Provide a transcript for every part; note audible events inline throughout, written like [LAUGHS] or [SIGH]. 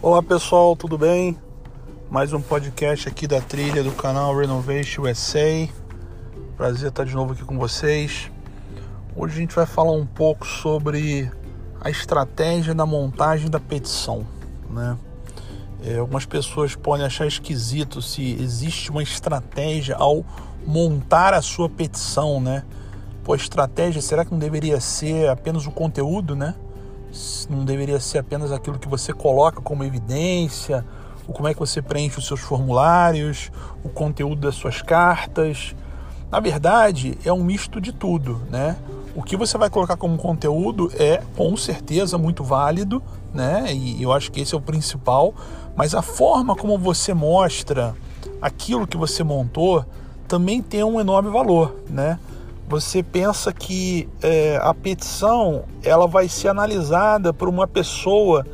Olá pessoal, tudo bem? Mais um podcast aqui da trilha do canal Renovation USA. Prazer estar de novo aqui com vocês. Hoje a gente vai falar um pouco sobre a estratégia da montagem da petição, né? É, algumas pessoas podem achar esquisito se existe uma estratégia ao montar a sua petição, né? Pô, estratégia, será que não deveria ser apenas o conteúdo, né? Não deveria ser apenas aquilo que você coloca como evidência, o como é que você preenche os seus formulários, o conteúdo das suas cartas. Na verdade, é um misto de tudo, né? O que você vai colocar como conteúdo é com certeza muito válido, né? E eu acho que esse é o principal, mas a forma como você mostra aquilo que você montou também tem um enorme valor, né? Você pensa que é, a petição ela vai ser analisada por uma pessoa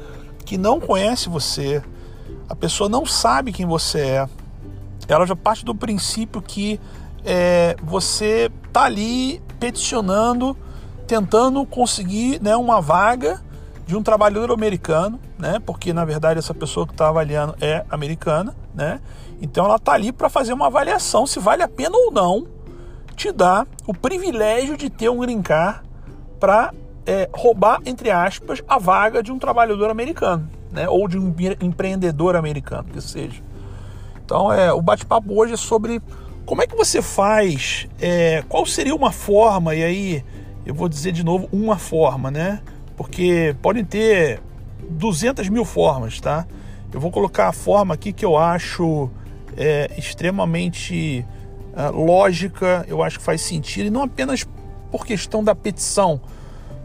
que não conhece você, a pessoa não sabe quem você é, ela já parte do princípio que é, você está ali peticionando, tentando conseguir né, uma vaga de um trabalhador americano, né? Porque na verdade essa pessoa que está avaliando é americana, né? Então ela está ali para fazer uma avaliação se vale a pena ou não te dar o privilégio de ter um green para é, roubar, entre aspas, a vaga de um trabalhador americano, né? Ou de um empreendedor americano, que seja. Então, é, o bate-papo hoje é sobre como é que você faz, é, qual seria uma forma, e aí eu vou dizer de novo uma forma, né? Porque podem ter 200 mil formas, tá? Eu vou colocar a forma aqui que eu acho é, extremamente lógica, eu acho que faz sentido, e não apenas por questão da petição,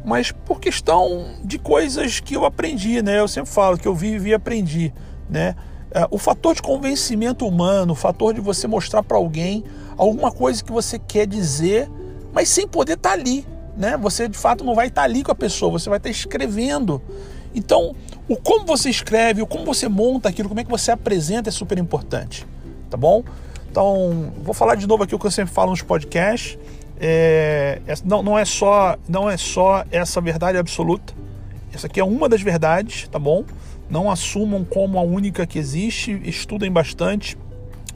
mas por questão de coisas que eu aprendi, né? Eu sempre falo que eu vivi e aprendi, né? Uh, o fator de convencimento humano, o fator de você mostrar para alguém alguma coisa que você quer dizer, mas sem poder estar tá ali, né? Você de fato não vai estar tá ali com a pessoa, você vai estar tá escrevendo. Então, o como você escreve, o como você monta aquilo, como é que você apresenta é super importante, tá bom? Então, vou falar de novo aqui o que eu sempre falo nos podcasts. É, não, não, é só, não é só essa verdade absoluta. Essa aqui é uma das verdades, tá bom? Não assumam como a única que existe. Estudem bastante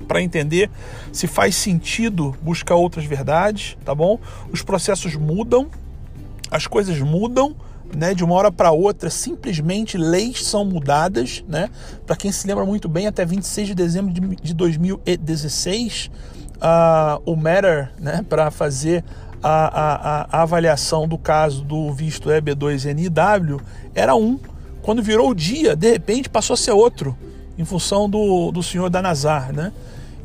para entender se faz sentido buscar outras verdades, tá bom? Os processos mudam, as coisas mudam né, de uma hora para outra, simplesmente leis são mudadas, né? Para quem se lembra muito bem, até 26 de dezembro de, de 2016, uh, o Matter, né, para fazer a, a, a, avaliação do caso do visto EB2NIW era um. Quando virou o dia, de repente passou a ser outro, em função do, do senhor da Nazar, né?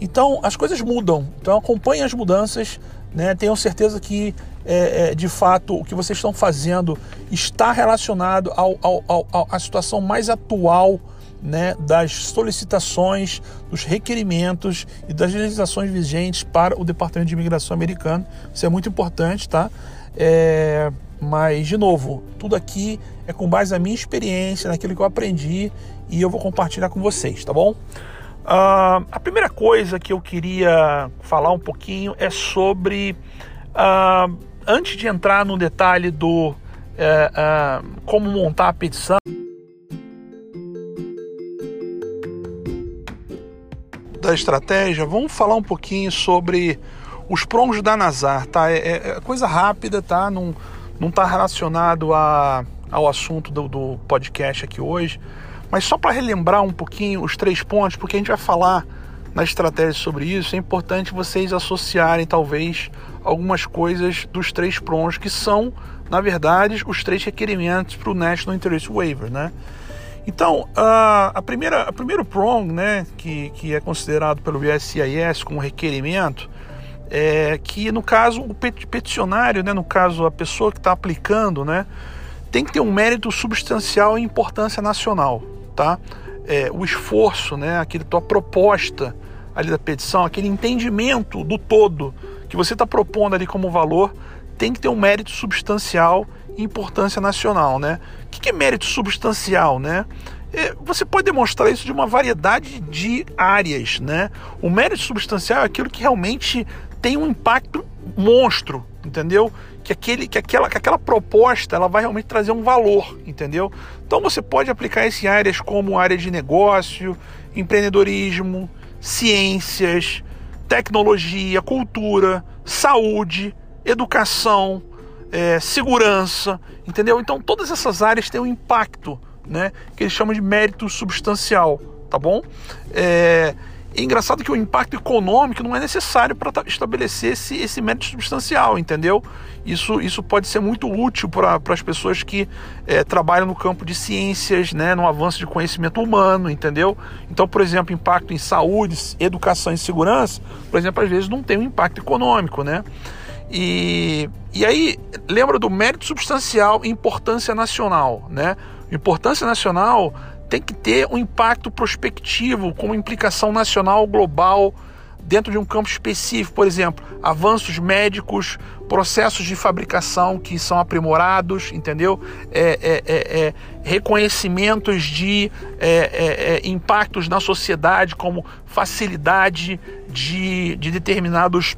Então as coisas mudam. Então acompanhem as mudanças, né? Tenham certeza que é, é, de fato o que vocês estão fazendo está relacionado ao, ao, ao, à situação mais atual né, das solicitações, dos requerimentos e das legislações vigentes para o Departamento de Imigração americano. Isso é muito importante, tá? É, mas, de novo, tudo aqui é com base na minha experiência, naquilo que eu aprendi e eu vou compartilhar com vocês, tá bom? Uh, a primeira coisa que eu queria falar um pouquinho é sobre uh, antes de entrar no detalhe do é, é, como montar a petição, da estratégia, vamos falar um pouquinho sobre os prons da Nazar, tá? É, é, é coisa rápida, tá? Não, não tá relacionado a, ao assunto do, do podcast aqui hoje, mas só para relembrar um pouquinho os três pontos, porque a gente vai falar na estratégia sobre isso, é importante vocês associarem talvez algumas coisas dos três prons, que são, na verdade, os três requerimentos para o National Interest Waiver, né? Então, a, a primeira, a primeiro prong, né, que, que é considerado pelo USCIS como requerimento, é que no caso o peticionário, né, no caso a pessoa que está aplicando, né, tem que ter um mérito substancial e importância nacional, tá? É, o esforço, né, aquele tua proposta ali da petição, aquele entendimento do todo que você está propondo ali como valor, tem que ter um mérito substancial e importância nacional, né? O que é mérito substancial, né? É, você pode demonstrar isso de uma variedade de áreas, né? O mérito substancial é aquilo que realmente tem um impacto monstro entendeu? Que, aquele, que, aquela, que aquela proposta ela vai realmente trazer um valor, entendeu? Então você pode aplicar isso em áreas como área de negócio, empreendedorismo, ciências, tecnologia, cultura, saúde, educação, é, segurança, entendeu? Então todas essas áreas têm um impacto, né? Que eles chamam de mérito substancial, tá bom? É, é engraçado que o impacto econômico não é necessário para estabelecer esse, esse mérito substancial, entendeu? Isso, isso pode ser muito útil para as pessoas que é, trabalham no campo de ciências, né, no avanço de conhecimento humano, entendeu? Então, por exemplo, impacto em saúde, educação e segurança, por exemplo, às vezes não tem um impacto econômico, né? E, e aí, lembra do mérito substancial e importância nacional, né? Importância nacional tem que ter um impacto prospectivo, com implicação nacional, global, dentro de um campo específico, por exemplo, avanços médicos, processos de fabricação que são aprimorados, entendeu? É, é, é, é reconhecimentos de é, é, impactos na sociedade, como facilidade de, de determinados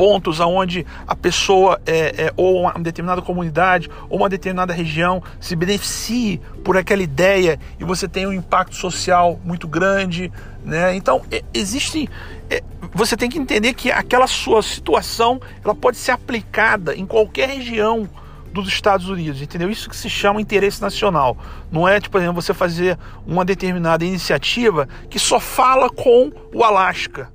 pontos aonde a pessoa é, é, ou uma determinada comunidade ou uma determinada região se beneficie por aquela ideia e você tem um impacto social muito grande, né? Então é, existe, é, você tem que entender que aquela sua situação ela pode ser aplicada em qualquer região dos Estados Unidos, entendeu? Isso que se chama interesse nacional. Não é, tipo, por exemplo, você fazer uma determinada iniciativa que só fala com o Alasca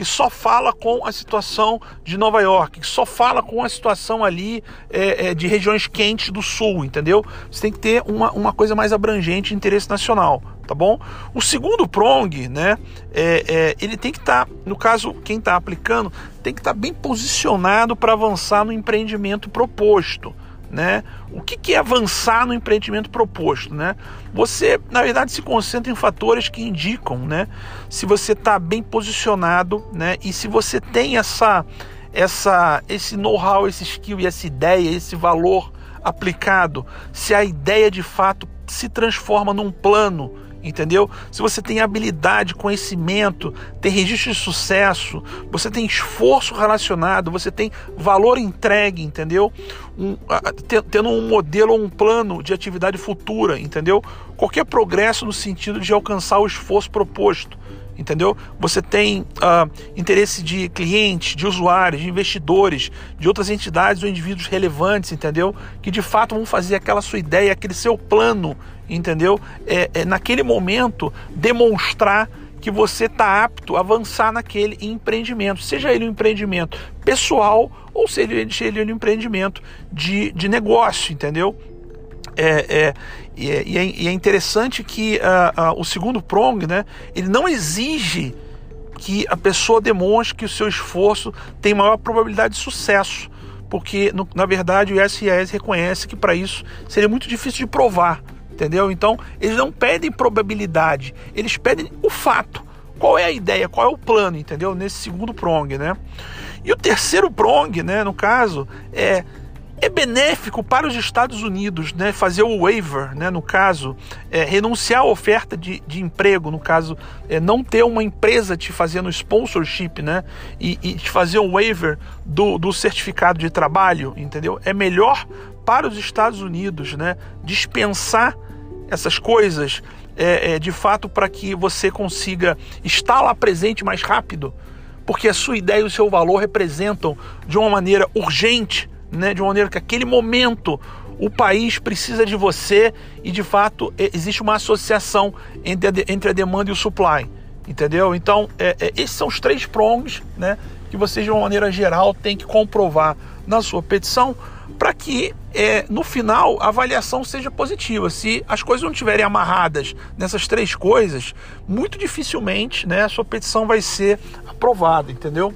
que só fala com a situação de Nova York, que só fala com a situação ali é, é, de regiões quentes do sul, entendeu? Você tem que ter uma, uma coisa mais abrangente de interesse nacional, tá bom? O segundo prong, né, é, é ele tem que estar, tá, no caso, quem está aplicando, tem que estar tá bem posicionado para avançar no empreendimento proposto né? O que, que é avançar no empreendimento proposto, né? Você, na verdade, se concentra em fatores que indicam, né? Se você está bem posicionado, né? E se você tem essa, essa, esse know-how, esse skill e essa ideia, esse valor aplicado, se a ideia de fato se transforma num plano entendeu? Se você tem habilidade, conhecimento, tem registro de sucesso, você tem esforço relacionado, você tem valor entregue, entendeu? Um, tendo um modelo ou um plano de atividade futura, entendeu? Qualquer progresso no sentido de alcançar o esforço proposto entendeu? Você tem uh, interesse de clientes, de usuários, de investidores, de outras entidades ou indivíduos relevantes, entendeu? Que de fato vão fazer aquela sua ideia, aquele seu plano, entendeu? É, é naquele momento demonstrar que você está apto a avançar naquele empreendimento, seja ele um empreendimento pessoal ou seja ele um empreendimento de, de negócio, entendeu? É, é, e, é, e é interessante que uh, uh, o segundo prong, né, ele não exige que a pessoa demonstre que o seu esforço tem maior probabilidade de sucesso, porque no, na verdade o SIS reconhece que para isso seria muito difícil de provar, entendeu? Então eles não pedem probabilidade, eles pedem o fato. Qual é a ideia? Qual é o plano, entendeu? Nesse segundo prong, né? E o terceiro prong, né, no caso, é é benéfico para os Estados Unidos né, fazer o waiver, né, no caso, é, renunciar à oferta de, de emprego, no caso, é, não ter uma empresa te fazendo sponsorship né, e, e te fazer um waiver do, do certificado de trabalho, entendeu? É melhor para os Estados Unidos né, dispensar essas coisas é, é, de fato para que você consiga estar lá presente mais rápido, porque a sua ideia e o seu valor representam de uma maneira urgente né, de uma maneira que aquele momento o país precisa de você e de fato existe uma associação entre a, entre a demanda e o supply, entendeu? Então, é, é, esses são os três prongs né, que você, de uma maneira geral, tem que comprovar na sua petição para que é, no final a avaliação seja positiva. Se as coisas não estiverem amarradas nessas três coisas, muito dificilmente né, a sua petição vai ser aprovada, entendeu?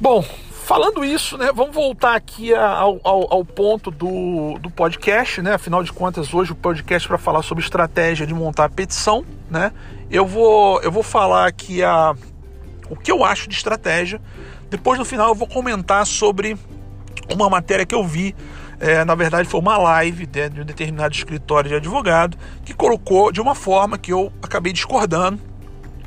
Bom, Falando isso, né, vamos voltar aqui ao, ao, ao, ponto do, do podcast, né? Afinal de contas, hoje o podcast para falar sobre estratégia de montar petição, né? Eu vou, eu vou falar aqui a, o que eu acho de estratégia. Depois, no final, eu vou comentar sobre uma matéria que eu vi. É, na verdade, foi uma live de, de um determinado escritório de advogado que colocou de uma forma que eu acabei discordando.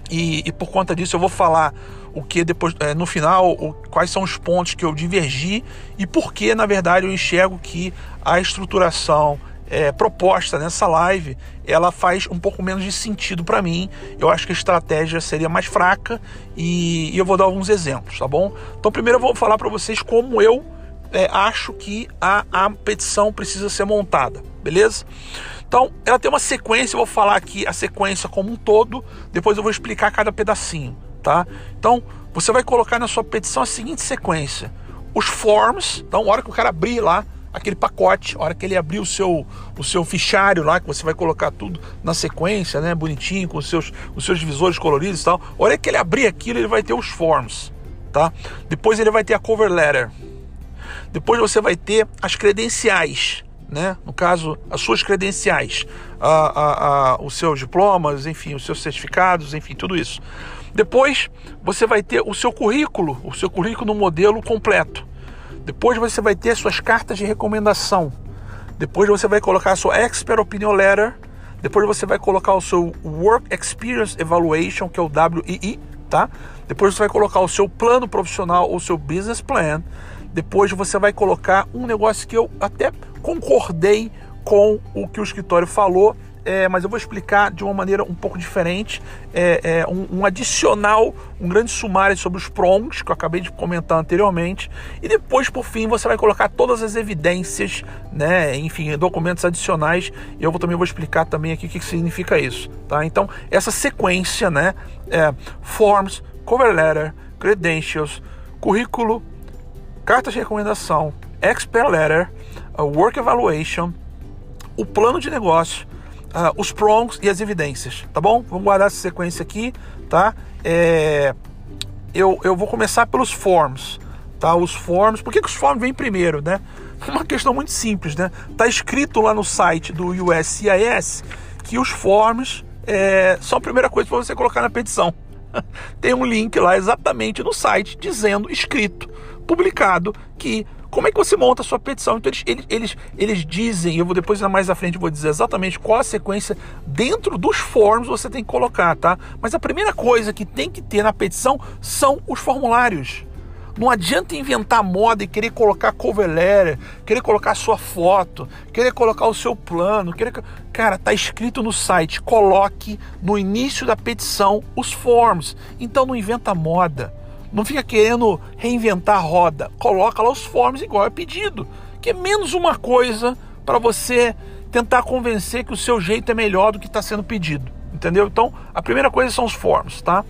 E, e por conta disso, eu vou falar o que depois é, no final, o, quais são os pontos que eu divergi e por que, na verdade, eu enxergo que a estruturação é, proposta nessa live ela faz um pouco menos de sentido para mim. Eu acho que a estratégia seria mais fraca e, e, eu vou dar alguns exemplos, tá bom? Então, primeiro eu vou falar para vocês como eu é, acho que a, a petição precisa ser montada, beleza? Então, ela tem uma sequência, eu vou falar aqui a sequência como um todo, depois eu vou explicar cada pedacinho, tá? Então, você vai colocar na sua petição a seguinte sequência: os forms, então, a hora que o cara abrir lá aquele pacote, a hora que ele abrir o seu, o seu fichário lá, que você vai colocar tudo na sequência, né, bonitinho, com os seus, os seus divisores coloridos e tal, a hora que ele abrir aquilo, ele vai ter os forms, tá? Depois ele vai ter a cover letter. Depois você vai ter as credenciais, né? No caso, as suas credenciais, a, a, a, os seus diplomas, enfim, os seus certificados, enfim, tudo isso. Depois você vai ter o seu currículo, o seu currículo no modelo completo. Depois você vai ter suas cartas de recomendação. Depois você vai colocar a sua Expert Opinion Letter. Depois você vai colocar o seu Work Experience Evaluation, que é o WEE, tá? Depois você vai colocar o seu plano profissional ou seu business plan. Depois você vai colocar um negócio que eu até concordei com o que o escritório falou, é, mas eu vou explicar de uma maneira um pouco diferente, é, é um, um, adicional, um grande sumário sobre os prongs que eu acabei de comentar anteriormente, e depois, por fim, você vai colocar todas as evidências, né, enfim, documentos adicionais, e eu vou, também vou explicar também aqui o que, que significa isso, tá? Então, essa sequência, né, é, forms, cover letter, credentials, currículo, cartas de recomendação, expert letter, work evaluation, o plano de negócio, uh, os prongs e as evidências, tá bom? Vamos guardar essa sequência aqui, tá? É, eu, eu vou começar pelos forms, tá? Os forms, por que, que os forms vêm primeiro, né? [LAUGHS] Uma questão muito simples, né? Tá escrito lá no site do USCIS que os forms é, são a primeira coisa para você colocar na petição. [LAUGHS] Tem um link lá exatamente no site dizendo, escrito, publicado, que como é que você monta a sua petição? Então eles, eles, eles, dizem, eu vou depois mais à frente vou dizer exatamente qual a sequência dentro dos forms você tem que colocar, tá? Mas a primeira coisa que tem que ter na petição são os formulários. Não adianta inventar moda e querer colocar cover letter, querer colocar a sua foto, querer colocar o seu plano, querer... Cara, tá escrito no site, coloque no início da petição os forms. Então não inventa moda. Não fica querendo reinventar a roda. Coloca lá os forms igual é pedido. Que é menos uma coisa para você tentar convencer que o seu jeito é melhor do que está sendo pedido. Entendeu? Então, a primeira coisa são os forms, tá?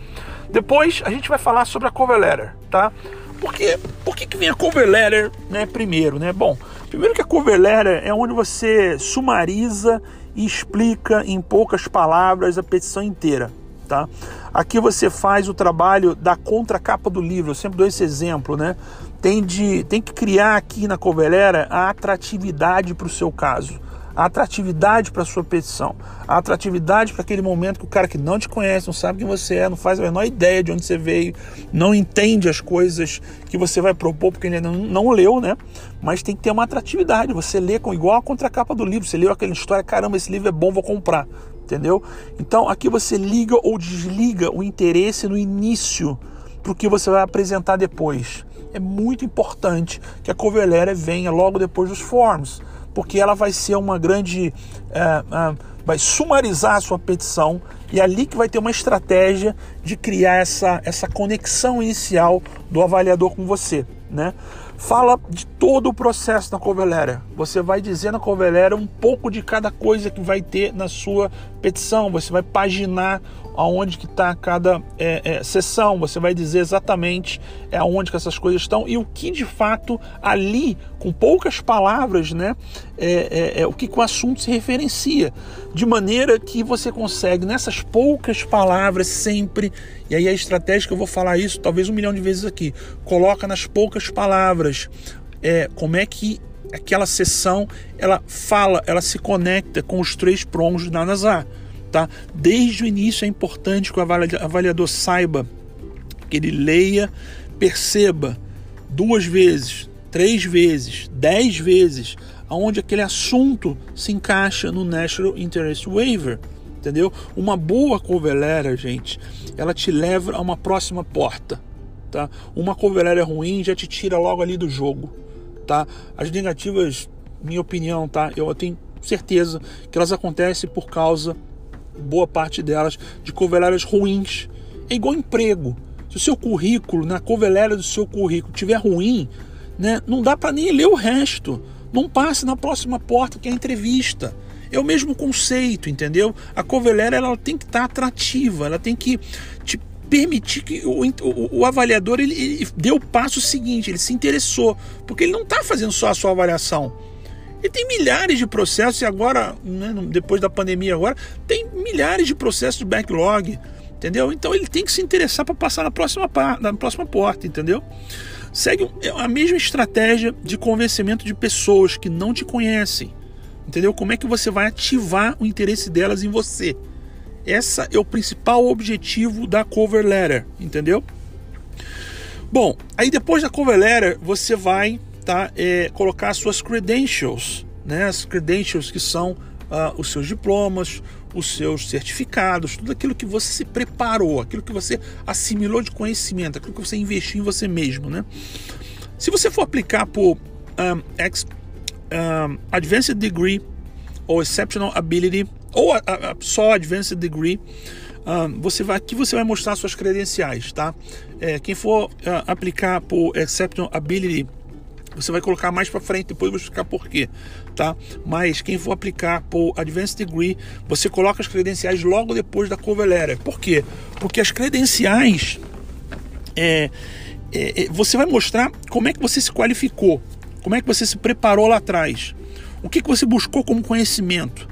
Depois a gente vai falar sobre a cover letter, tá? Porque, por que, que vem a cover letter né, primeiro, né? Bom, primeiro que a cover letter é onde você sumariza e explica em poucas palavras a petição inteira, tá? Aqui você faz o trabalho da contracapa do livro, eu sempre dou esse exemplo, né? Tem, de, tem que criar aqui na Covelera a atratividade para o seu caso, a atratividade para a sua petição, a atratividade para aquele momento que o cara que não te conhece, não sabe quem você é, não faz a menor ideia de onde você veio, não entende as coisas que você vai propor, porque ele não, não leu, né? Mas tem que ter uma atratividade. Você lê com igual a contracapa do livro, você leu aquela história, caramba, esse livro é bom, vou comprar entendeu? Então aqui você liga ou desliga o interesse no início para o que você vai apresentar depois. É muito importante que a cover letter venha logo depois dos forms, porque ela vai ser uma grande. É, é, vai sumarizar a sua petição e é ali que vai ter uma estratégia de criar essa, essa conexão inicial do avaliador com você, né? Fala de todo o processo da letter. Você vai dizer na letter um pouco de cada coisa que vai ter na sua petição. Você vai paginar aonde que está cada é, é, sessão. Você vai dizer exatamente é, aonde que essas coisas estão e o que de fato ali, com poucas palavras, né, é, é, é o que, que o assunto se referencia, de maneira que você consegue nessas poucas palavras sempre. E aí a estratégia que eu vou falar isso talvez um milhão de vezes aqui. Coloca nas poucas palavras é, como é que aquela sessão ela fala, ela se conecta com os três prongs da NASA tá? Desde o início é importante que o avaliador saiba, que ele leia, perceba duas vezes, três vezes, dez vezes, aonde aquele assunto se encaixa no National Interest Waiver, entendeu? Uma boa cover letter, gente, ela te leva a uma próxima porta, tá? Uma cover letter ruim já te tira logo ali do jogo, tá? As negativas, minha opinião, tá? Eu tenho certeza que elas acontecem por causa, boa parte delas, de cover letters ruins. É igual emprego. Se o seu currículo, na cover letter do seu currículo, tiver ruim, né, não dá para nem ler o resto. Não passe na próxima porta que é a entrevista. É o mesmo conceito, entendeu? A cover letter ela tem que estar tá atrativa, ela tem que te permitir que o, o, o avaliador ele, ele dê o passo seguinte, ele se interessou, porque ele não está fazendo só a sua avaliação. Ele tem milhares de processos e agora, né, depois da pandemia agora, tem milhares de processos de backlog, entendeu? Então ele tem que se interessar para passar na próxima, na próxima porta, entendeu? Segue é a mesma estratégia de convencimento de pessoas que não te conhecem, entendeu? Como é que você vai ativar o interesse delas em você? Essa é o principal objetivo da cover letter, entendeu? Bom, aí depois da cover letter você vai tá, é, colocar as suas credentials, né? As credentials que são uh, os seus diplomas, os seus certificados, tudo aquilo que você se preparou, aquilo que você assimilou de conhecimento, aquilo que você investiu em você mesmo, né? Se você for aplicar por um, ex, um, Advanced Degree ou Exceptional Ability ou a, a, só Advanced Degree, um, você vai aqui você vai mostrar suas credenciais, tá? É, quem for uh, aplicar por Exceptional Ability você vai colocar mais para frente, depois eu vou explicar por quê, tá? Mas quem for aplicar por Advanced Degree, você coloca as credenciais logo depois da cover letter. Por quê? Porque as credenciais é, é, é, você vai mostrar como é que você se qualificou, como é que você se preparou lá atrás, o que, que você buscou como conhecimento,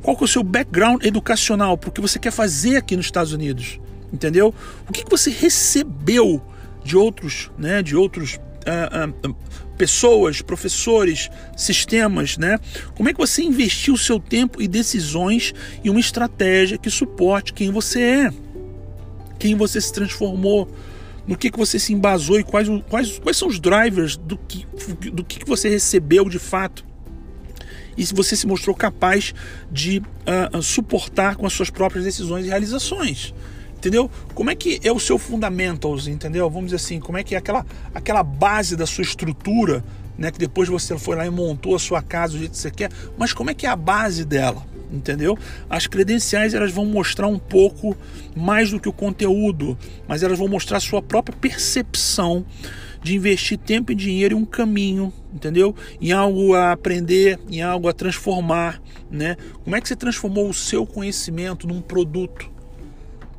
qual que é o seu background educacional, porque você quer fazer aqui nos Estados Unidos, entendeu? O que, que você recebeu de outros, né, de outros uh, uh, pessoas, professores, sistemas, né? Como é que você investiu o seu tempo e decisões em uma estratégia que suporte quem você é, quem você se transformou, no que, que você se embasou e quais, quais, quais são os drivers do que, do que você recebeu de fato e se você se mostrou capaz de uh, suportar com as suas próprias decisões e realizações entendeu? Como é que é o seu fundamentals, entendeu? Vamos dizer assim, como é que é aquela, aquela base da sua estrutura, né? Que depois você foi lá e montou a sua casa do jeito que você quer, mas como é que é a base dela? Entendeu? As credenciais elas vão mostrar um pouco mais do que o conteúdo, mas elas vão mostrar a sua própria percepção de investir tempo e dinheiro em um caminho, entendeu? Em algo a aprender, em algo a transformar, né? Como é que você transformou o seu conhecimento num produto?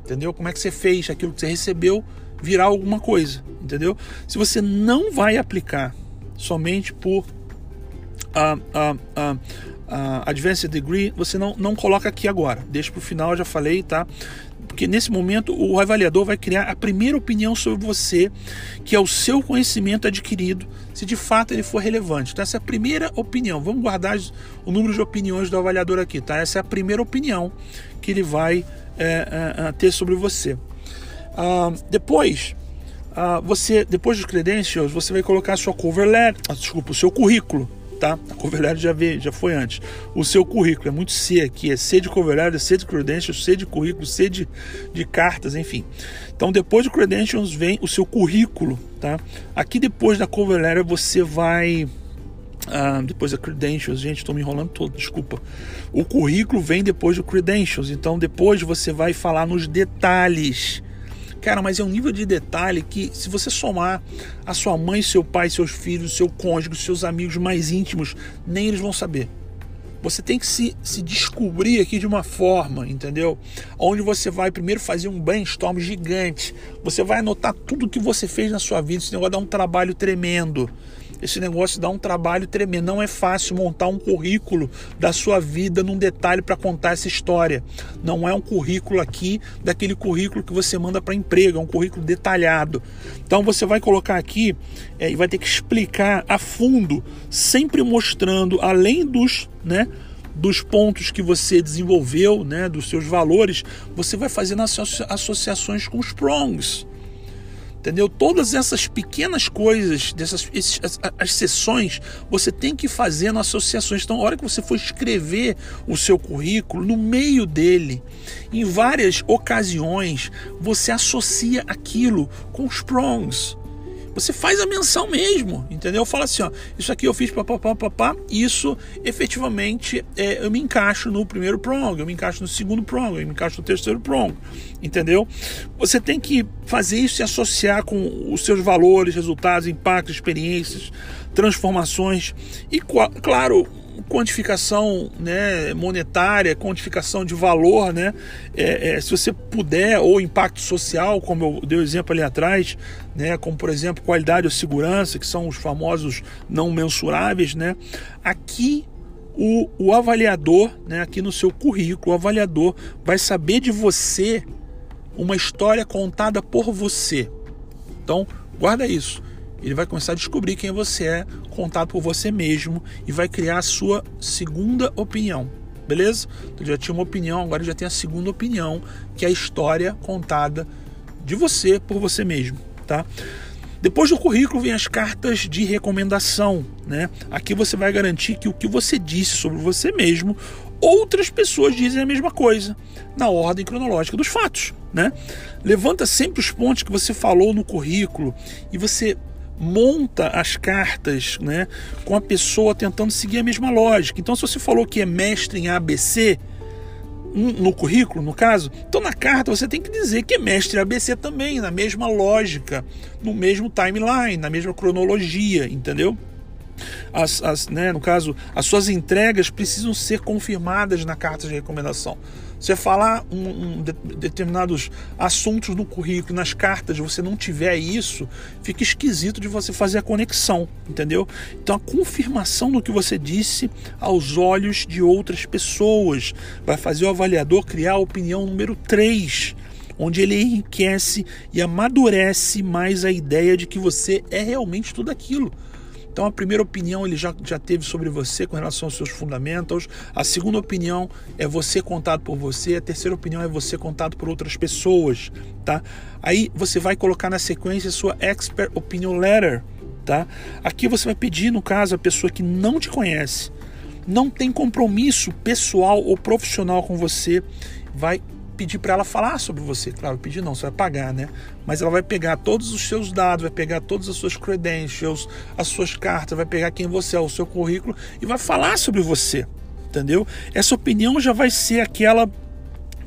entendeu? Como é que você fez aquilo que você recebeu virar alguma coisa, entendeu? Se você não vai aplicar somente por uh, uh, uh, uh, Advanced Degree, você não, não coloca aqui agora. Deixa para o final, já falei, tá? Porque nesse momento o avaliador vai criar a primeira opinião sobre você, que é o seu conhecimento adquirido, se de fato ele for relevante. Então, essa é a primeira opinião. Vamos guardar o número de opiniões do avaliador aqui, tá? Essa é a primeira opinião que ele vai é, é, é, ter sobre você. Ah, depois, ah, você, depois dos credentials, você vai colocar a sua cover letter, ah, desculpa, o seu currículo, tá? A cover letter já, veio, já foi antes. O seu currículo é muito C aqui, é C de cover letter, C de credentials, C de currículo, C de, de cartas, enfim. Então, depois do credentials vem o seu currículo, tá? Aqui depois da cover letter você vai ah, depois a credentials, gente, estou me enrolando todo, desculpa. O currículo vem depois do credentials, então depois você vai falar nos detalhes. Cara, mas é um nível de detalhe que, se você somar a sua mãe, seu pai, seus filhos, seu cônjuge, seus amigos mais íntimos, nem eles vão saber. Você tem que se, se descobrir aqui de uma forma, entendeu? Onde você vai primeiro fazer um brainstorm gigante. Você vai anotar tudo que você fez na sua vida. Esse negócio dá um trabalho tremendo. Esse negócio dá um trabalho tremendo. Não é fácil montar um currículo da sua vida num detalhe para contar essa história. Não é um currículo aqui daquele currículo que você manda para emprego, é um currículo detalhado. Então você vai colocar aqui é, e vai ter que explicar a fundo, sempre mostrando, além dos, né? dos pontos que você desenvolveu, né, dos seus valores, você vai fazendo associações com os prongs Entendeu? Todas essas pequenas coisas, dessas esses, as, as, sessões, você tem que fazer nas associações. Então, a hora que você for escrever o seu currículo, no meio dele, em várias ocasiões, você associa aquilo com os prongs. Você faz a menção mesmo, entendeu? Fala assim, ó, isso aqui eu fiz papapá, papá, isso efetivamente é, eu me encaixo no primeiro prong, eu me encaixo no segundo prong, eu me encaixo no terceiro prong, entendeu? Você tem que fazer isso e associar com os seus valores, resultados, impactos, experiências, transformações e, claro, quantificação né, monetária, quantificação de valor, né, é, é, se você puder, ou impacto social, como eu dei o exemplo ali atrás, né, como por exemplo qualidade ou segurança, que são os famosos não mensuráveis, né, aqui o, o avaliador, né, aqui no seu currículo, o avaliador vai saber de você uma história contada por você. Então, guarda isso. Ele vai começar a descobrir quem você é, contado por você mesmo e vai criar a sua segunda opinião. Beleza? Então já tinha uma opinião, agora já tem a segunda opinião, que é a história contada de você por você mesmo, tá? Depois do currículo vem as cartas de recomendação, né? Aqui você vai garantir que o que você disse sobre você mesmo, outras pessoas dizem a mesma coisa, na ordem cronológica dos fatos, né? Levanta sempre os pontos que você falou no currículo e você monta as cartas né, com a pessoa tentando seguir a mesma lógica. Então, se você falou que é mestre em ABC, no currículo, no caso, então na carta você tem que dizer que é mestre ABC também, na mesma lógica, no mesmo timeline, na mesma cronologia, entendeu? As, as, né, no caso, as suas entregas precisam ser confirmadas na carta de recomendação. Você falar um, um de, determinados assuntos no currículo, nas cartas, você não tiver isso, fica esquisito de você fazer a conexão, entendeu? Então a confirmação do que você disse aos olhos de outras pessoas vai fazer o avaliador criar a opinião número 3 onde ele enriquece e amadurece mais a ideia de que você é realmente tudo aquilo. Então, a primeira opinião ele já, já teve sobre você com relação aos seus fundamentos. A segunda opinião é você contado por você. A terceira opinião é você contado por outras pessoas, tá? Aí você vai colocar na sequência sua Expert Opinion Letter, tá? Aqui você vai pedir, no caso, a pessoa que não te conhece, não tem compromisso pessoal ou profissional com você, vai pedir para ela falar sobre você. Claro, pedir não, você vai pagar, né? Mas ela vai pegar todos os seus dados, vai pegar todas as suas credentials, as suas cartas, vai pegar quem você é, o seu currículo e vai falar sobre você, entendeu? Essa opinião já vai ser aquela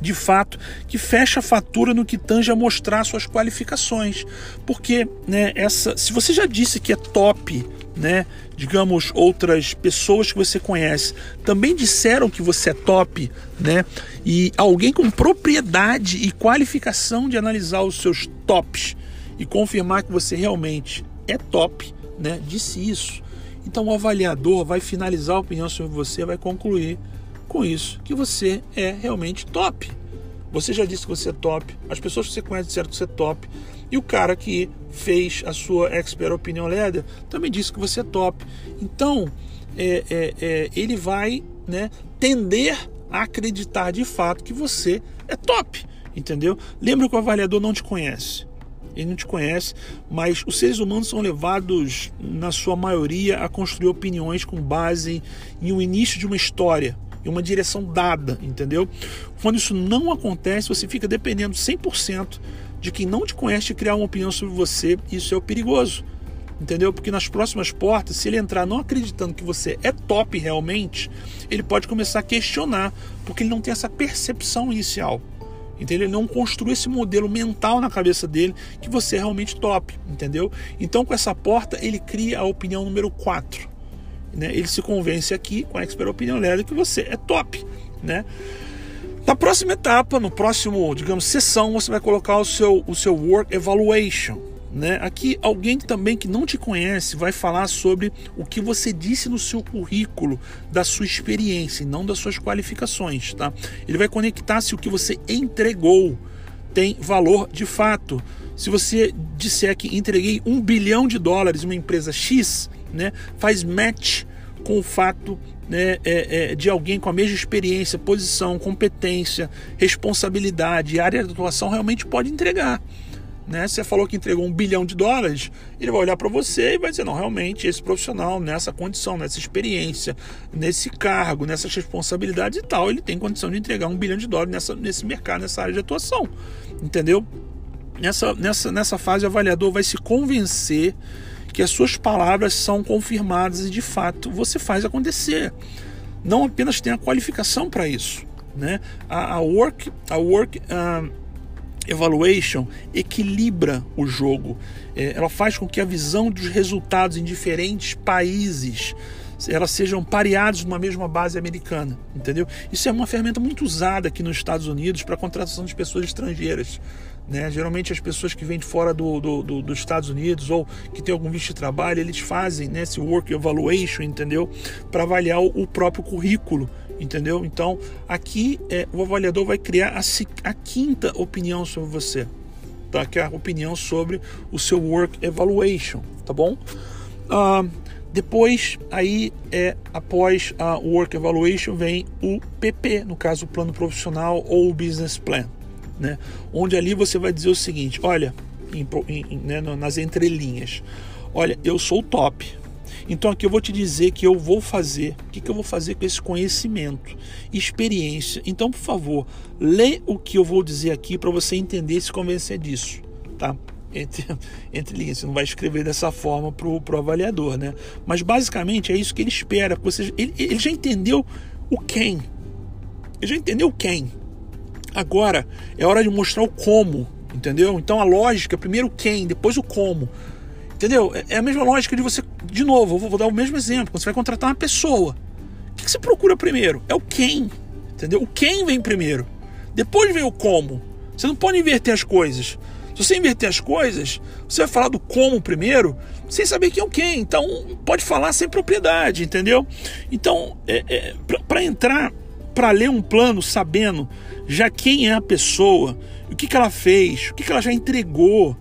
de fato que fecha a fatura no que tange a mostrar suas qualificações. Porque, né, essa, se você já disse que é top né, digamos, outras pessoas que você conhece também disseram que você é top, né? E alguém com propriedade e qualificação de analisar os seus tops e confirmar que você realmente é top, né? Disse isso. Então o avaliador vai finalizar a opinião sobre você, vai concluir com isso que você é realmente top. Você já disse que você é top, as pessoas que você conhece disseram que você é top. E o cara que fez a sua Expert Opinion Letter também disse que você é top. Então, é, é, é, ele vai né, tender a acreditar de fato que você é top. Entendeu? Lembra que o avaliador não te conhece. Ele não te conhece, mas os seres humanos são levados, na sua maioria, a construir opiniões com base em um início de uma história e uma direção dada, entendeu? Quando isso não acontece, você fica dependendo 100% de quem não te conhece criar uma opinião sobre você, isso é perigoso. Entendeu? Porque nas próximas portas, se ele entrar não acreditando que você é top realmente, ele pode começar a questionar, porque ele não tem essa percepção inicial. Entendeu? Ele não construiu esse modelo mental na cabeça dele que você é realmente top, entendeu? Então, com essa porta, ele cria a opinião número 4. Né? Ele se convence aqui, com a Expert Opinião Letter, que você é top, né? Na próxima etapa, no próximo, digamos, sessão, você vai colocar o seu, o seu Work Evaluation. Né? Aqui, alguém também que não te conhece vai falar sobre o que você disse no seu currículo, da sua experiência e não das suas qualificações. Tá? Ele vai conectar se o que você entregou tem valor de fato. Se você disser que entreguei um bilhão de dólares em uma empresa X, né, faz match com o fato né, é, é, de alguém com a mesma experiência, posição, competência, responsabilidade, área de atuação realmente pode entregar. Né? Você falou que entregou um bilhão de dólares, ele vai olhar para você e vai dizer: não, realmente, esse profissional, nessa condição, nessa experiência, nesse cargo, nessas responsabilidades e tal, ele tem condição de entregar um bilhão de dólares nessa, nesse mercado, nessa área de atuação. Entendeu? Nessa, nessa, nessa fase, o avaliador vai se convencer que as suas palavras são confirmadas e de fato você faz acontecer. Não apenas tem a qualificação para isso. Né? A, a work, a work uh, evaluation equilibra o jogo. É, ela faz com que a visão dos resultados em diferentes países elas sejam pareadas numa mesma base americana, entendeu? Isso é uma ferramenta muito usada aqui nos Estados Unidos para a contratação de pessoas estrangeiras. Né? Geralmente as pessoas que vêm de fora do, do, do, dos Estados Unidos ou que têm algum visto de trabalho, eles fazem né, esse work evaluation, entendeu? Para avaliar o, o próprio currículo entendeu? Então, aqui é, o avaliador vai criar a, a, quinta opinião sobre você, tá? Que é a opinião sobre o seu work evaluation, tá bom? Uh, depois, aí é após a work evaluation vem o PP, no caso o plano profissional ou o business plan, né? Onde ali você vai dizer o seguinte, olha, em, em, né, nas entrelinhas, olha, eu sou o top, então aqui eu vou te dizer que eu vou fazer, o que, que eu vou fazer com esse conhecimento, experiência. Então, por favor, lê o que eu vou dizer aqui para você entender e se convencer disso, tá? Entre, [LAUGHS] entre linhas, você não vai escrever dessa forma para o avaliador, né? Mas basicamente é isso que ele espera. Você, ele, ele já entendeu o quem, ele já entendeu quem. Agora é hora de mostrar o como, entendeu? Então a lógica, primeiro quem, depois o como. Entendeu? É, é a mesma lógica de você. De novo, eu vou dar o mesmo exemplo. Quando você vai contratar uma pessoa, o que você procura primeiro? É o quem. Entendeu? O quem vem primeiro. Depois vem o como. Você não pode inverter as coisas. Se você inverter as coisas, você vai falar do como primeiro, sem saber quem é o quem. Então, pode falar sem propriedade, entendeu? Então, é, é, para entrar, para ler um plano sabendo já quem é a pessoa, o que, que ela fez, o que, que ela já entregou,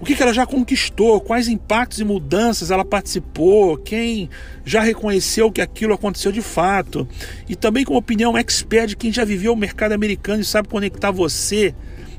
o que, que ela já conquistou, quais impactos e mudanças ela participou, quem já reconheceu que aquilo aconteceu de fato, e também com opinião expert de quem já viveu o mercado americano e sabe conectar você,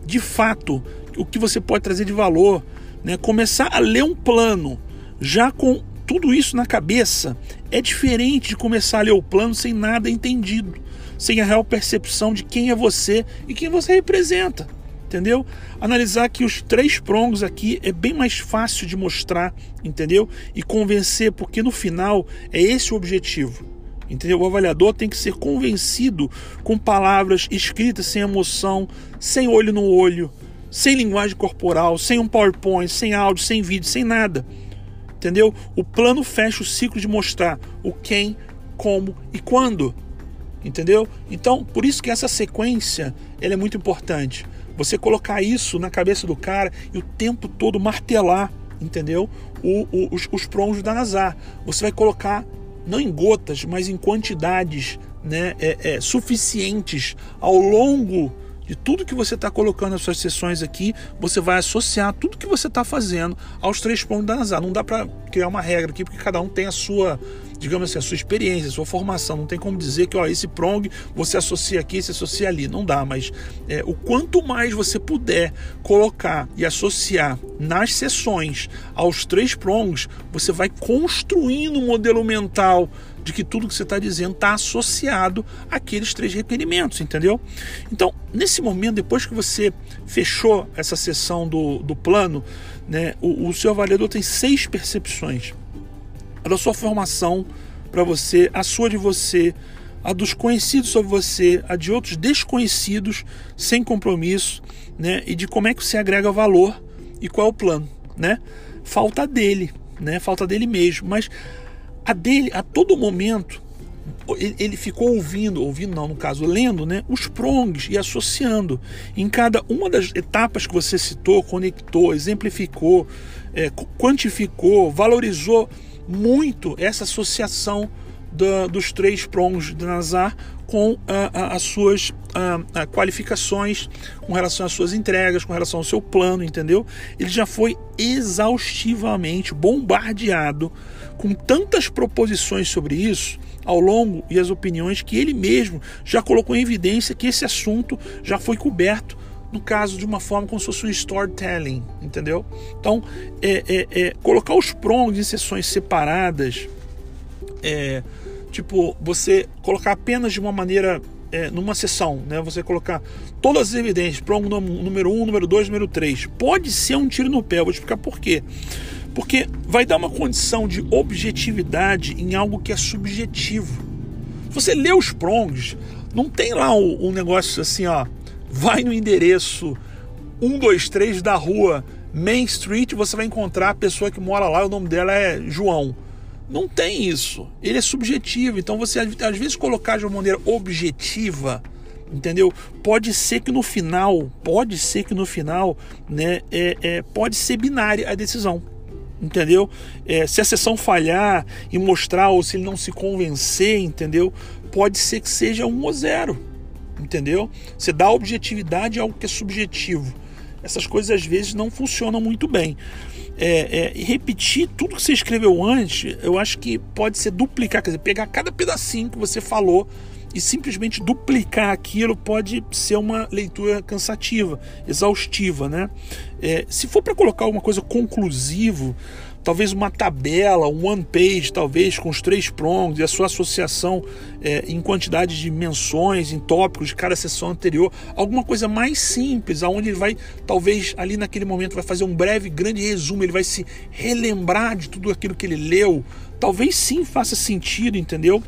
de fato, o que você pode trazer de valor. Né? Começar a ler um plano já com tudo isso na cabeça é diferente de começar a ler o plano sem nada entendido, sem a real percepção de quem é você e quem você representa entendeu? Analisar que os três prongos aqui é bem mais fácil de mostrar, entendeu? E convencer, porque no final é esse o objetivo. Entendeu? O avaliador tem que ser convencido com palavras escritas sem emoção, sem olho no olho, sem linguagem corporal, sem um PowerPoint, sem áudio, sem vídeo, sem nada. Entendeu? O plano fecha o ciclo de mostrar o quem, como e quando. Entendeu? Então, por isso que essa sequência ela é muito importante. Você colocar isso na cabeça do cara e o tempo todo martelar, entendeu? O, o, os, os da Nazar. Você vai colocar, não em gotas, mas em quantidades né, é, é, suficientes ao longo de tudo que você está colocando nas suas sessões aqui, você vai associar tudo que você está fazendo aos três pontos da NASA. Não dá para criar uma regra aqui, porque cada um tem a sua, digamos assim, a sua experiência, a sua formação. Não tem como dizer que ó, esse prong você associa aqui, se associa ali. Não dá, mas é, o quanto mais você puder colocar e associar nas sessões aos três prongs, você vai construindo um modelo mental de que tudo que você está dizendo está associado àqueles três requerimentos, entendeu? Então, nesse momento, depois que você fechou essa sessão do, do plano, né, o, o seu avaliador tem seis percepções. A da sua formação para você, a sua de você, a dos conhecidos sobre você, a de outros desconhecidos, sem compromisso, né? E de como é que você agrega valor e qual é o plano, né? Falta dele, né? Falta dele mesmo, mas a dele, a todo momento, ele ficou ouvindo, ouvindo não, no caso, lendo, né, os prongs e associando. Em cada uma das etapas que você citou, conectou, exemplificou, é, quantificou, valorizou muito essa associação da, dos três prongs de Nazar com as suas qualificações, com relação às suas entregas, com relação ao seu plano, entendeu? Ele já foi exaustivamente bombardeado com tantas proposições sobre isso ao longo e as opiniões que ele mesmo já colocou em evidência que esse assunto já foi coberto no caso de uma forma como se fosse um storytelling, entendeu? Então, é, é, é colocar os prongs em sessões separadas, é, tipo, você colocar apenas de uma maneira é, numa sessão, né? Você colocar todas as evidências, prong número 1, um, número 2, número 3. Pode ser um tiro no pé, vou explicar por quê. Porque vai dar uma condição de objetividade em algo que é subjetivo. Você lê os prongs, não tem lá um negócio assim, ó, vai no endereço 123 da rua Main Street, você vai encontrar a pessoa que mora lá, o nome dela é João. Não tem isso. Ele é subjetivo. Então você às vezes colocar de uma maneira objetiva, entendeu? Pode ser que no final, pode ser que no final, né, é, é pode ser binária a decisão. Entendeu? É, se a sessão falhar e mostrar ou se ele não se convencer, entendeu? Pode ser que seja um ou zero entendeu? Você dá objetividade a algo que é subjetivo. Essas coisas às vezes não funcionam muito bem. É, é, repetir tudo que você escreveu antes, eu acho que pode ser duplicar, quer dizer, pegar cada pedacinho que você falou e simplesmente duplicar aquilo pode ser uma leitura cansativa, exaustiva, né? É, se for para colocar alguma coisa conclusivo, talvez uma tabela, um one page, talvez com os três prongs e a sua associação é, em quantidade de menções, em tópicos de cada sessão anterior, alguma coisa mais simples, aonde ele vai, talvez ali naquele momento, vai fazer um breve, grande resumo, ele vai se relembrar de tudo aquilo que ele leu. Talvez sim faça sentido, entendeu?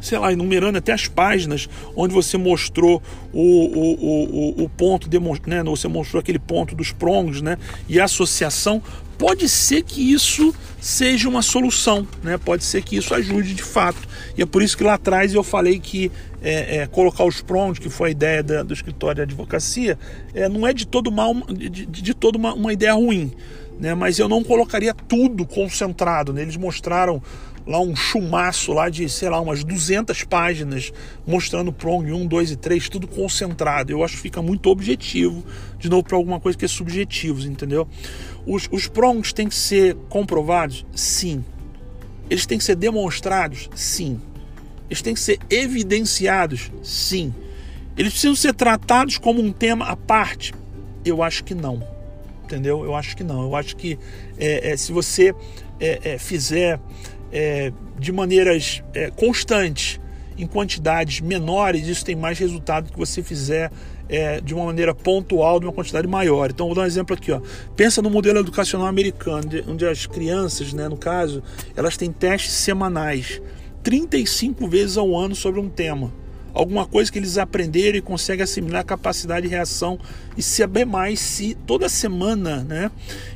sei lá, enumerando até as páginas onde você mostrou o, o, o, o ponto, né, você mostrou aquele ponto dos prongs, né, e a associação, pode ser que isso seja uma solução, né? Pode ser que isso ajude de fato. E é por isso que lá atrás eu falei que é, é, colocar os prontos, que foi a ideia da, do escritório de advocacia, é, não é de todo mal, de, de, toda uma, uma, ideia ruim, né? Mas eu não colocaria tudo concentrado. Né? Eles mostraram lá um chumaço lá de, sei lá, umas 200 páginas mostrando prong 1, 2 e 3, tudo concentrado. Eu acho que fica muito objetivo, de novo, para alguma coisa que é subjetivos, entendeu? Os, os prongs têm que ser comprovados? Sim. Eles têm que ser demonstrados? Sim. Eles têm que ser evidenciados? Sim. Eles precisam ser tratados como um tema à parte? Eu acho que não. Entendeu? Eu acho que não. Eu acho que é, é, se você é, é fizer é, de maneiras é, constantes, em quantidades menores, isso tem mais resultado que você fizer é, de uma maneira pontual, de uma quantidade maior. Então, vou dar um exemplo aqui. Ó. Pensa no modelo educacional americano, onde as crianças, né, no caso, elas têm testes semanais, 35 vezes ao ano sobre um tema. Alguma coisa que eles aprenderam e conseguem assimilar a capacidade de reação e saber mais se toda semana né,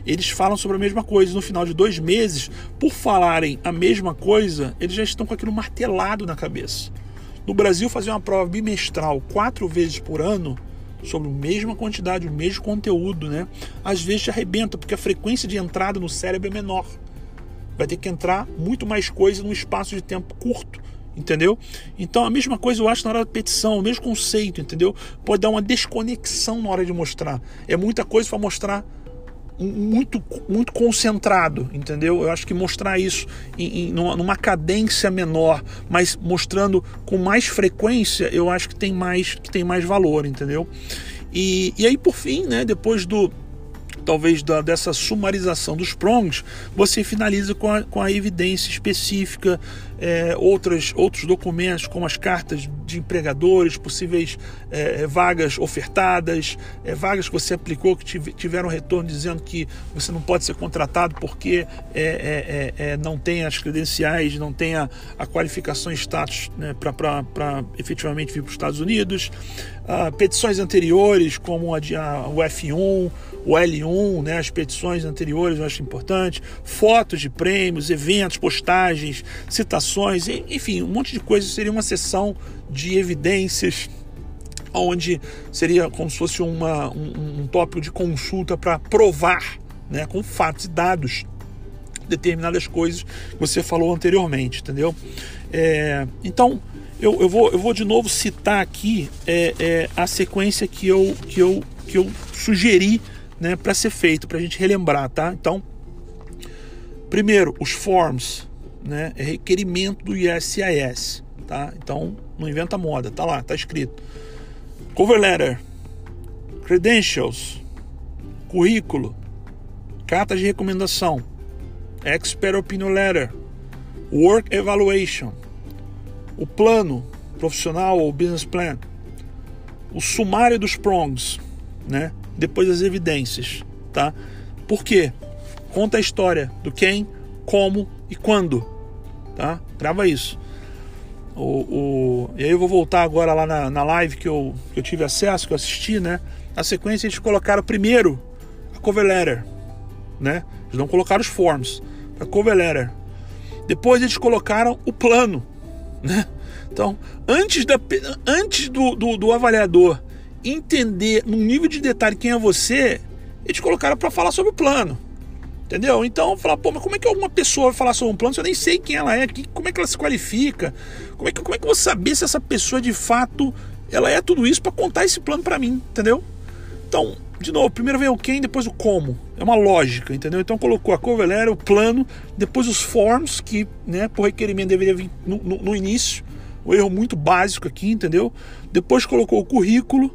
eles falam sobre a mesma coisa. No final de dois meses, por falarem a mesma coisa, eles já estão com aquilo martelado na cabeça. No Brasil, fazer uma prova bimestral quatro vezes por ano sobre a mesma quantidade, o mesmo conteúdo, né? Às vezes arrebenta, porque a frequência de entrada no cérebro é menor. Vai ter que entrar muito mais coisa num espaço de tempo curto, entendeu? Então a mesma coisa eu acho na hora da petição, o mesmo conceito, entendeu? Pode dar uma desconexão na hora de mostrar. É muita coisa para mostrar muito, muito concentrado, entendeu? Eu acho que mostrar isso em, em, numa cadência menor, mas mostrando com mais frequência, eu acho que tem mais, que tem mais valor, entendeu? E, e aí, por fim, né, depois do, talvez da, dessa sumarização dos prongs, você finaliza com a, com a evidência específica, é, outras, outros documentos, como as cartas de empregadores, possíveis é, vagas ofertadas, é, vagas que você aplicou que tiveram retorno dizendo que você não pode ser contratado porque é, é, é, não tem as credenciais, não tem a, a qualificação e status né, para efetivamente vir para os Estados Unidos. Ah, petições anteriores, como a, de, a, o F1, o L1, né, as petições anteriores, eu acho importante, fotos de prêmios, eventos, postagens, citações, enfim, um monte de coisas. Seria uma sessão de evidências, onde seria como se fosse uma, um, um tópico de consulta para provar, né, com fatos e dados, determinadas coisas que você falou anteriormente, entendeu? É, então, eu, eu, vou, eu vou de novo citar aqui é, é, a sequência que eu, que eu, que eu sugeri né, para ser feito, para a gente relembrar, tá? Então, primeiro, os forms, né, é requerimento do ISIS, tá? Então, não inventa moda, tá lá, tá escrito. Cover letter, credentials, currículo, carta de recomendação, expert opinion letter, work evaluation, o plano profissional ou business plan, o sumário dos prongs, né? Depois as evidências, tá? Por quê? Conta a história do quem, como e quando, tá? Grava isso. O, o, e aí eu vou voltar agora lá na, na live que eu, que eu tive acesso, que eu assisti, né? Na sequência eles colocaram primeiro a cover letter, né? Eles não colocaram os forms, a cover letter. Depois eles colocaram o plano, né? Então, antes, da, antes do, do, do avaliador entender no nível de detalhe quem é você, eles colocaram para falar sobre o plano. Entendeu? Então, falar, pô, mas como é que alguma pessoa vai falar sobre um plano se eu nem sei quem ela é, que, como é que ela se qualifica? Como é que, como é que eu vou saber se essa pessoa de fato ela é tudo isso para contar esse plano para mim, entendeu? Então, de novo, primeiro vem o quem, depois o como. É uma lógica, entendeu? Então colocou a cover letter, o plano, depois os forms, que né, por requerimento deveria vir no, no, no início. Um erro muito básico aqui, entendeu? Depois colocou o currículo,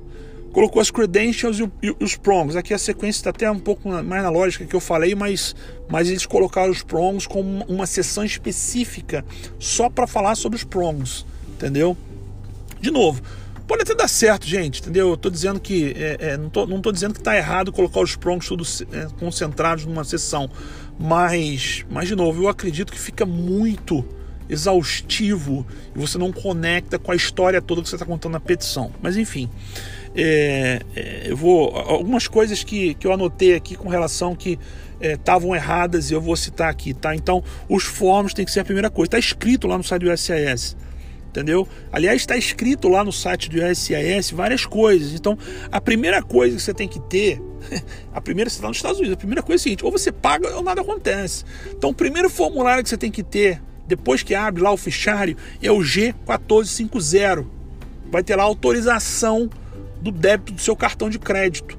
colocou as credentials e, e os prongs. Aqui a sequência está até um pouco mais na lógica que eu falei, mas, mas eles colocaram os prongs como uma sessão específica só para falar sobre os prongs, entendeu? De novo, pode até dar certo, gente, entendeu? Eu tô dizendo que é, é, não, tô, não tô dizendo que está errado colocar os prongs todos é, concentrados numa sessão, mas, mas de novo, eu acredito que fica muito exaustivo e você não conecta com a história toda que você está contando na petição. Mas enfim, é, é, eu vou algumas coisas que, que eu anotei aqui com relação que estavam é, erradas e eu vou citar aqui, tá? Então, os fóruns tem que ser a primeira coisa. Está escrito lá no site do USIS, entendeu? Aliás, está escrito lá no site do USIS várias coisas. Então, a primeira coisa que você tem que ter, [LAUGHS] a primeira você está nos Estados Unidos, a primeira coisa é a seguinte: ou você paga ou nada acontece. Então, o primeiro formulário que você tem que ter depois que abre lá o fichário é o G1450. Vai ter lá autorização do débito do seu cartão de crédito.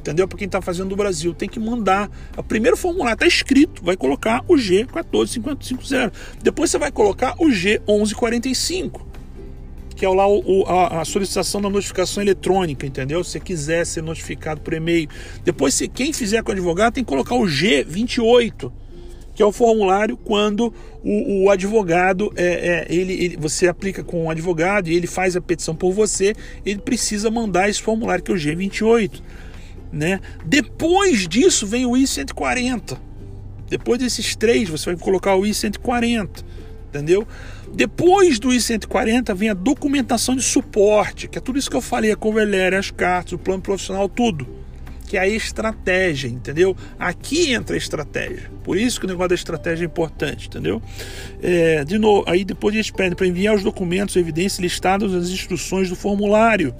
Entendeu? Para quem está fazendo do Brasil, tem que mandar. O primeiro formulário está escrito, vai colocar o G14550. Depois você vai colocar o G1145, que é lá o, a, a, solicitação da notificação eletrônica, entendeu? Se você quiser ser notificado por e-mail. Depois, se quem fizer com o advogado, tem que colocar o G28 que é o formulário quando o, o advogado é, é ele, ele, você aplica com o advogado e ele faz a petição por você, ele precisa mandar esse formulário que é o G28, né? Depois disso vem o I140. Depois desses três, você vai colocar o I140, entendeu? Depois do I140 vem a documentação de suporte, que é tudo isso que eu falei, a cover letter, as cartas, o plano profissional, tudo que é a estratégia, entendeu? Aqui entra a estratégia. Por isso que o negócio da estratégia é importante, entendeu? É, de novo, aí depois eles pedem para enviar os documentos, evidências listadas nas instruções do formulário,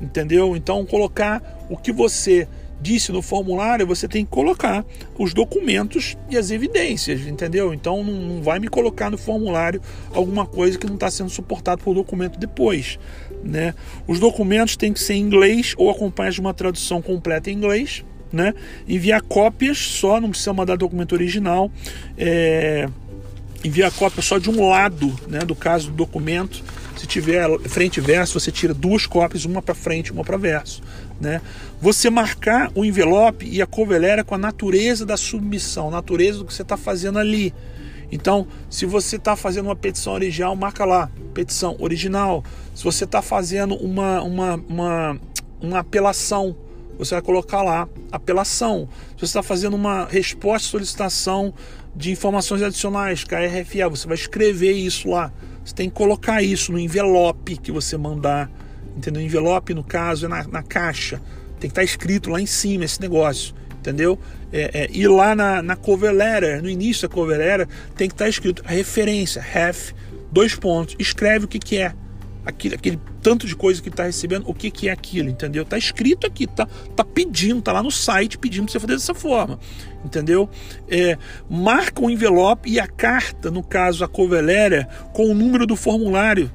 entendeu? Então colocar o que você disse no formulário, você tem que colocar os documentos e as evidências, entendeu? Então não, vai me colocar no formulário alguma coisa que não está sendo suportado por documento depois, né? Os documentos têm que ser em inglês ou acompanhados de uma tradução completa em inglês, né? Enviar cópias só, não precisa mandar documento original. É... Enviar cópia só de um lado, né? Do caso do documento. Se tiver frente e verso, você tira duas cópias, uma para frente, uma para verso né? Você marcar o envelope e a covelera com a natureza da submissão, natureza do que você está fazendo ali. Então, se você está fazendo uma petição original, marca lá, petição original. Se você está fazendo uma, uma, uma, uma apelação, você vai colocar lá, apelação. Se você está fazendo uma resposta solicitação de informações adicionais, KRFA, você vai escrever isso lá. Você tem que colocar isso no envelope que você mandar entendeu? Envelope, no caso, é na, na caixa. Tem que estar tá escrito lá em cima esse negócio, entendeu? É, é, e lá na, na cover letter, no início da cover letter, tem que estar tá escrito referência, ref, dois pontos. Escreve o que, que é. Aquele, aquele tanto de coisa que está recebendo, o que, que é aquilo, entendeu? Tá escrito aqui, tá, tá pedindo, tá lá no site pedindo para você fazer dessa forma, entendeu? É, marca o envelope e a carta, no caso a cover letter, com o número do formulário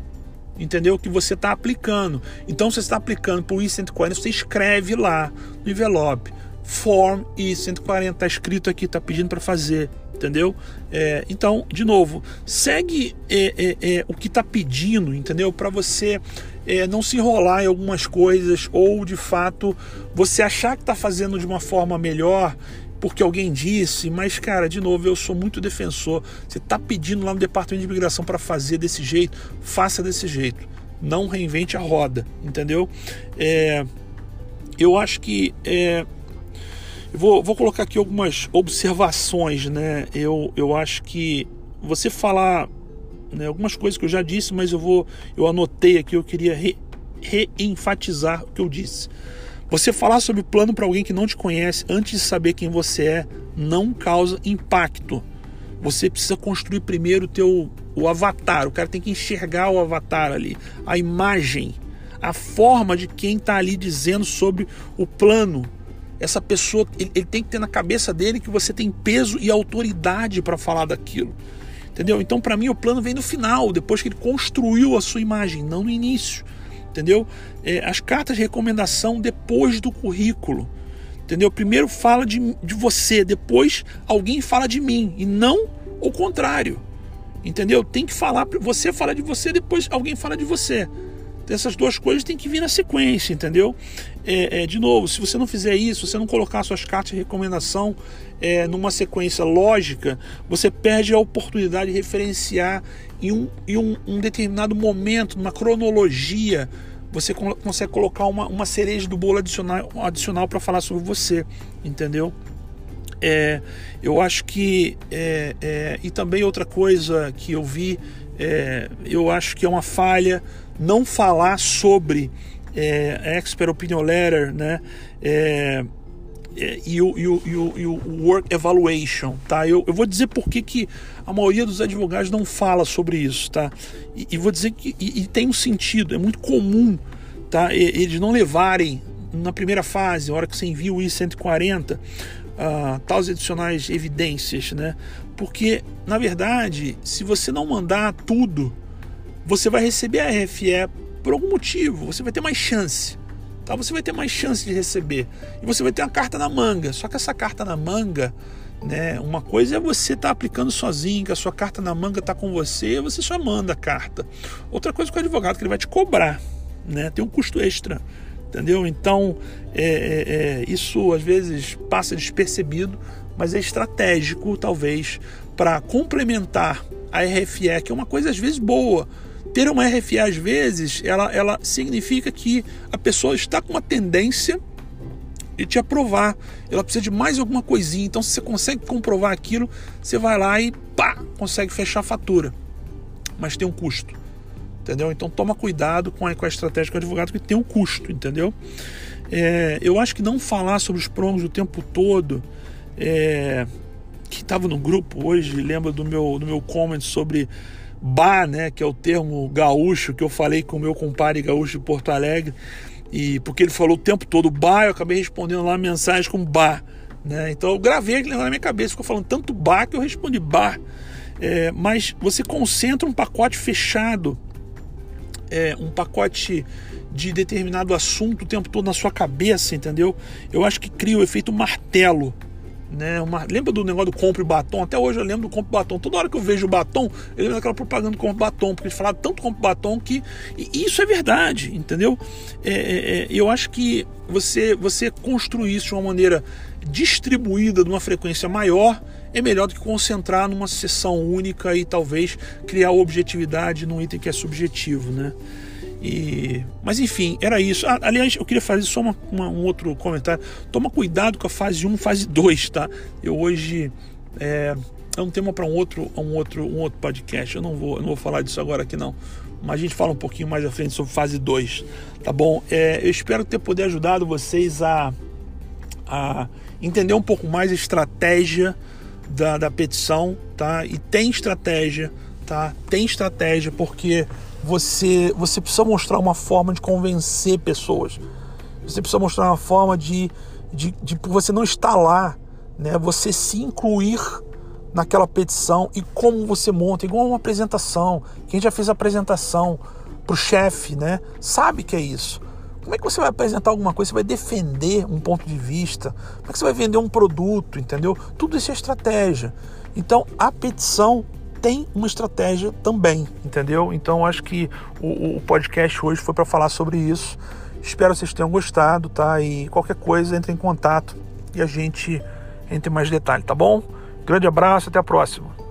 entendeu? Que você está aplicando. Então, você está aplicando para o I-140, você escreve lá no envelope. Form I-140, está escrito aqui, está pedindo para fazer, entendeu? É, então, de novo, segue é, é, é o que está pedindo, entendeu? Para você é, não se enrolar em algumas coisas ou de fato você achar que está fazendo de uma forma melhor porque alguém disse, mas cara, de novo, eu sou muito defensor. Você está pedindo lá no departamento de imigração para fazer desse jeito, faça desse jeito. Não reinvente a roda, entendeu? É, eu acho que vou, vou colocar aqui algumas observações, né? Eu, eu acho que você falar né, algumas coisas que eu já disse, mas eu vou eu anotei aqui, eu queria re, reenfatizar o que eu disse. Você falar sobre o plano para alguém que não te conhece antes de saber quem você é não causa impacto. Você precisa construir primeiro o teu o avatar. O cara tem que enxergar o avatar ali, a imagem, a forma de quem está ali dizendo sobre o plano, essa pessoa, ele, ele tem que ter na cabeça dele que você tem peso e autoridade para falar daquilo. Entendeu? Então, para mim, o plano vem no final, depois que ele construiu a sua imagem, não no início. Entendeu? É, as cartas de recomendação depois do currículo. Entendeu? Primeiro fala de, de você, depois alguém fala de mim, e não o contrário. Entendeu? Tem que falar, você fala de você, depois alguém fala de você. Essas duas coisas têm que vir na sequência, entendeu? É, é, de novo, se você não fizer isso, se você não colocar suas cartas de recomendação é, numa sequência lógica, você perde a oportunidade de referenciar em um, em um, um determinado momento, numa cronologia, você consegue colocar uma, uma cereja do bolo adicional, adicional para falar sobre você, entendeu? É, eu acho que. É, é, e também outra coisa que eu vi, é, eu acho que é uma falha não falar sobre é, Expert Opinion Letter, né? É, e, o, e, o, e, o, e o Work Evaluation, tá? Eu, eu vou dizer por que, que a maioria dos advogados não fala sobre isso, tá? E, e vou dizer que e, tem um sentido, é muito comum, tá? Eles não levarem na primeira fase, a hora que você envia o I-140, uh, ah, tais adicionais evidências, né? Porque, na verdade, se você não mandar tudo você vai receber a RFE por algum motivo, você vai ter mais chance. Tá? Você vai ter mais chance de receber. E você vai ter uma carta na manga. Só que essa carta na manga, né, uma coisa é você estar tá aplicando sozinho, que a sua carta na manga está com você, você só manda a carta. Outra coisa que o advogado que ele vai te cobrar, né? Tem um custo extra. Entendeu? Então, é, é, é, isso às vezes passa despercebido, mas é estratégico, talvez, para complementar a RFE, que é uma coisa às vezes boa, ter uma RFA, às vezes, ela, ela significa que a pessoa está com uma tendência de te aprovar. Ela precisa de mais alguma coisinha. Então, se você consegue comprovar aquilo, você vai lá e pá, consegue fechar a fatura. Mas tem um custo. Entendeu? Então toma cuidado com a, com a estratégia do advogado que tem um custo, entendeu? É, eu acho que não falar sobre os promos o tempo todo. É, que estava no grupo hoje, lembra do meu, do meu comment sobre bar, né, que é o termo gaúcho que eu falei com o meu compadre gaúcho de Porto Alegre, e porque ele falou o tempo todo bar, eu acabei respondendo lá mensagem com bar, né? Então eu gravei aquele na minha cabeça, ficou falando tanto bar que eu respondi bar. É, mas você concentra um pacote fechado, é, um pacote de determinado assunto o tempo todo na sua cabeça, entendeu? Eu acho que cria o efeito martelo né? Uma, lembra do negócio do compre batom? Até hoje eu lembro do compre batom. Toda hora que eu vejo o batom, eu lembro daquela propaganda do compre batom, porque eles falaram tanto compre batom que. E isso é verdade, entendeu? É, é, é, eu acho que você, você construir isso de uma maneira distribuída, de uma frequência maior, é melhor do que concentrar numa sessão única e talvez criar objetividade num item que é subjetivo, né? E, mas enfim, era isso. Ah, aliás, eu queria fazer só uma, uma, um outro comentário. Toma cuidado com a fase 1 fase 2, tá? Eu hoje. É, é um tema para um outro, um, outro, um outro podcast. Eu não, vou, eu não vou falar disso agora aqui, não. Mas a gente fala um pouquinho mais à frente sobre fase 2. Tá bom? É, eu espero ter poder ajudado vocês a, a entender um pouco mais a estratégia da, da petição, tá? E tem estratégia, tá? Tem estratégia, porque você, você precisa mostrar uma forma de convencer pessoas. Você precisa mostrar uma forma de, de, de você não estar lá, né? você se incluir naquela petição e como você monta, igual uma apresentação. Quem já fez apresentação para o chefe, né? Sabe que é isso. Como é que você vai apresentar alguma coisa? Você vai defender um ponto de vista? Como é que você vai vender um produto? Entendeu? Tudo isso é estratégia. Então, a petição tem uma estratégia também, entendeu? Então, acho que o, o podcast hoje foi para falar sobre isso. Espero que vocês tenham gostado, tá? E qualquer coisa, entre em contato e a gente entre mais detalhe, tá bom? Grande abraço, até a próxima.